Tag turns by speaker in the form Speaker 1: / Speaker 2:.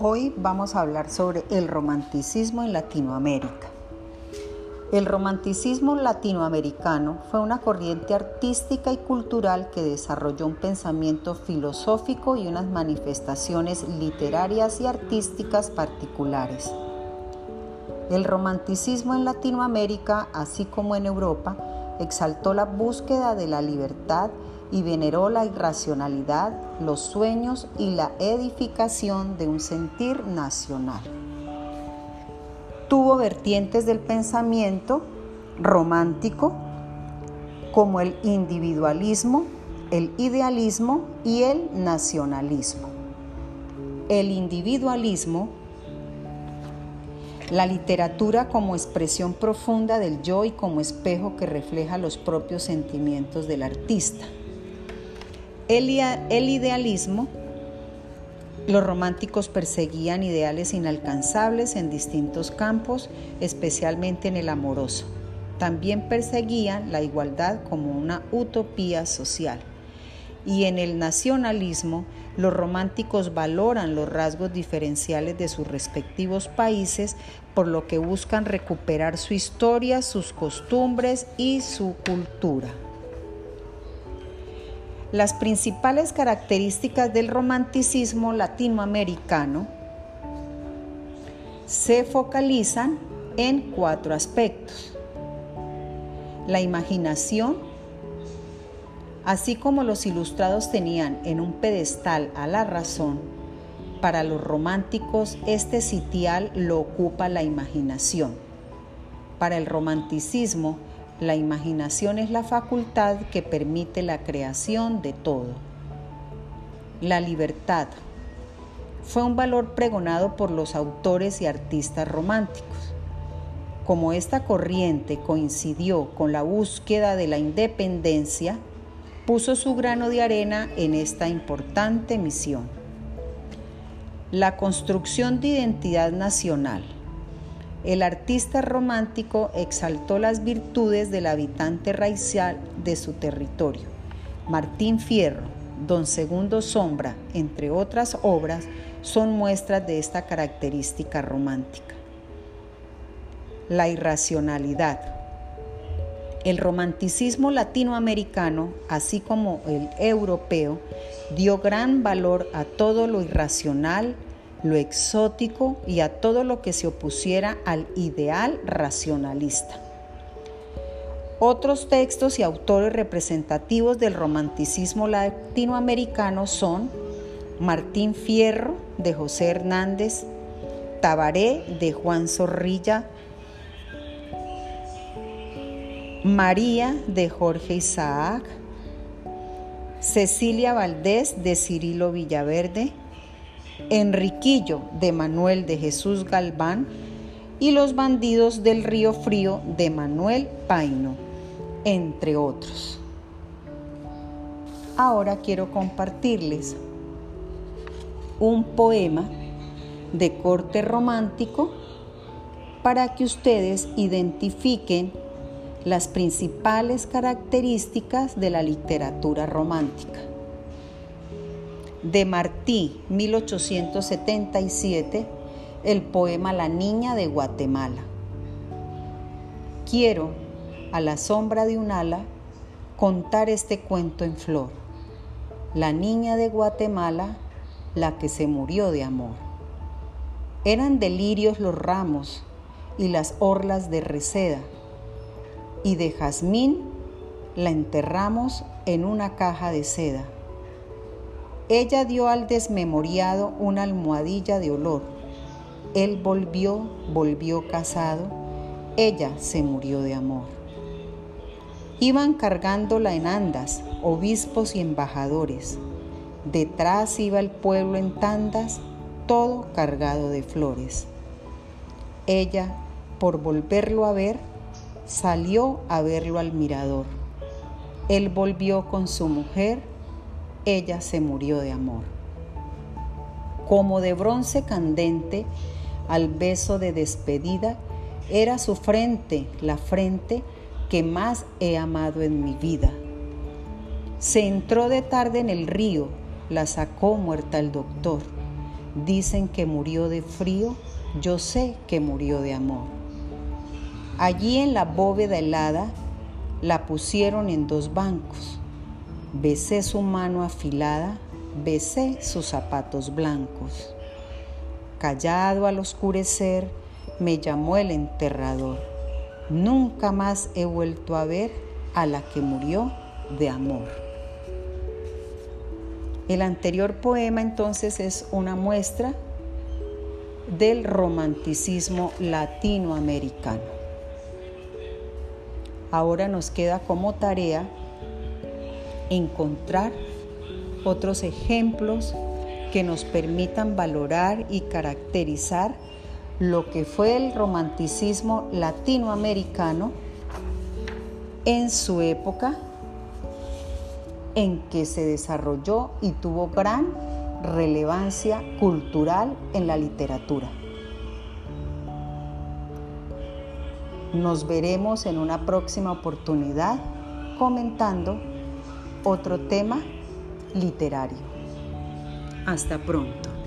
Speaker 1: Hoy vamos a hablar sobre el romanticismo en Latinoamérica. El romanticismo latinoamericano fue una corriente artística y cultural que desarrolló un pensamiento filosófico y unas manifestaciones literarias y artísticas particulares. El romanticismo en Latinoamérica, así como en Europa, exaltó la búsqueda de la libertad y veneró la irracionalidad, los sueños y la edificación de un sentir nacional. Tuvo vertientes del pensamiento romántico como el individualismo, el idealismo y el nacionalismo. El individualismo, la literatura como expresión profunda del yo y como espejo que refleja los propios sentimientos del artista. El, idealismo, los románticos perseguían ideales inalcanzables en distintos campos, especialmente en el amoroso. También perseguían la igualdad como una utopía social. Y en el nacionalismo, los románticos valoran los rasgos diferenciales de sus respectivos países, por lo que buscan recuperar su historia, sus costumbres y su cultura. Las principales características del romanticismo latinoamericano se focalizan en cuatro aspectos. La imaginación, así como los ilustrados tenían en un pedestal a la razón, para los románticos este sitial lo ocupa la imaginación. Para el romanticismo, la imaginación es la facultad que permite la creación de todo. La libertad fue un valor pregonado por los autores y artistas románticos. Como esta corriente coincidió con la búsqueda de la independencia, puso su grano de arena en esta importante misión. La construcción de identidad nacional el artista romántico exaltó las virtudes del habitante raicial de su territorio. Martín Fierro, Don Segundo Sombra, entre otras obras, son muestras de esta característica romántica. La irracionalidad. El romanticismo latinoamericano, así como el europeo, dio gran valor a todo lo irracional, lo exótico y a todo lo que se opusiera al ideal racionalista. Otros textos y autores representativos del romanticismo latinoamericano son Martín Fierro de José Hernández, Tabaré de Juan Zorrilla, María de Jorge Isaac, Cecilia Valdés de Cirilo Villaverde, Enriquillo de Manuel de Jesús Galván y Los bandidos del río frío de Manuel Paino, entre otros. Ahora quiero compartirles un poema de corte romántico para que ustedes identifiquen las principales características de la literatura romántica de Martí, 1877, el poema La Niña de Guatemala. Quiero, a la sombra de un ala, contar este cuento en flor. La niña de Guatemala, la que se murió de amor. Eran delirios los ramos y las orlas de reseda, y de jazmín la enterramos en una caja de seda ella dio al desmemoriado una almohadilla de olor. Él volvió, volvió casado. Ella se murió de amor. Iban cargándola en andas, obispos y embajadores. Detrás iba el pueblo en tandas, todo cargado de flores. Ella, por volverlo a ver, salió a verlo al mirador. Él volvió con su mujer ella se murió de amor. Como de bronce candente, al beso de despedida, era su frente, la frente que más he amado en mi vida. Se entró de tarde en el río, la sacó muerta el doctor. Dicen que murió de frío, yo sé que murió de amor. Allí en la bóveda helada la pusieron en dos bancos. Besé su mano afilada, besé sus zapatos blancos. Callado al oscurecer, me llamó el enterrador. Nunca más he vuelto a ver a la que murió de amor. El anterior poema entonces es una muestra del romanticismo latinoamericano. Ahora nos queda como tarea encontrar otros ejemplos que nos permitan valorar y caracterizar lo que fue el romanticismo latinoamericano en su época en que se desarrolló y tuvo gran relevancia cultural en la literatura. Nos veremos en una próxima oportunidad comentando otro tema literario. Hasta pronto.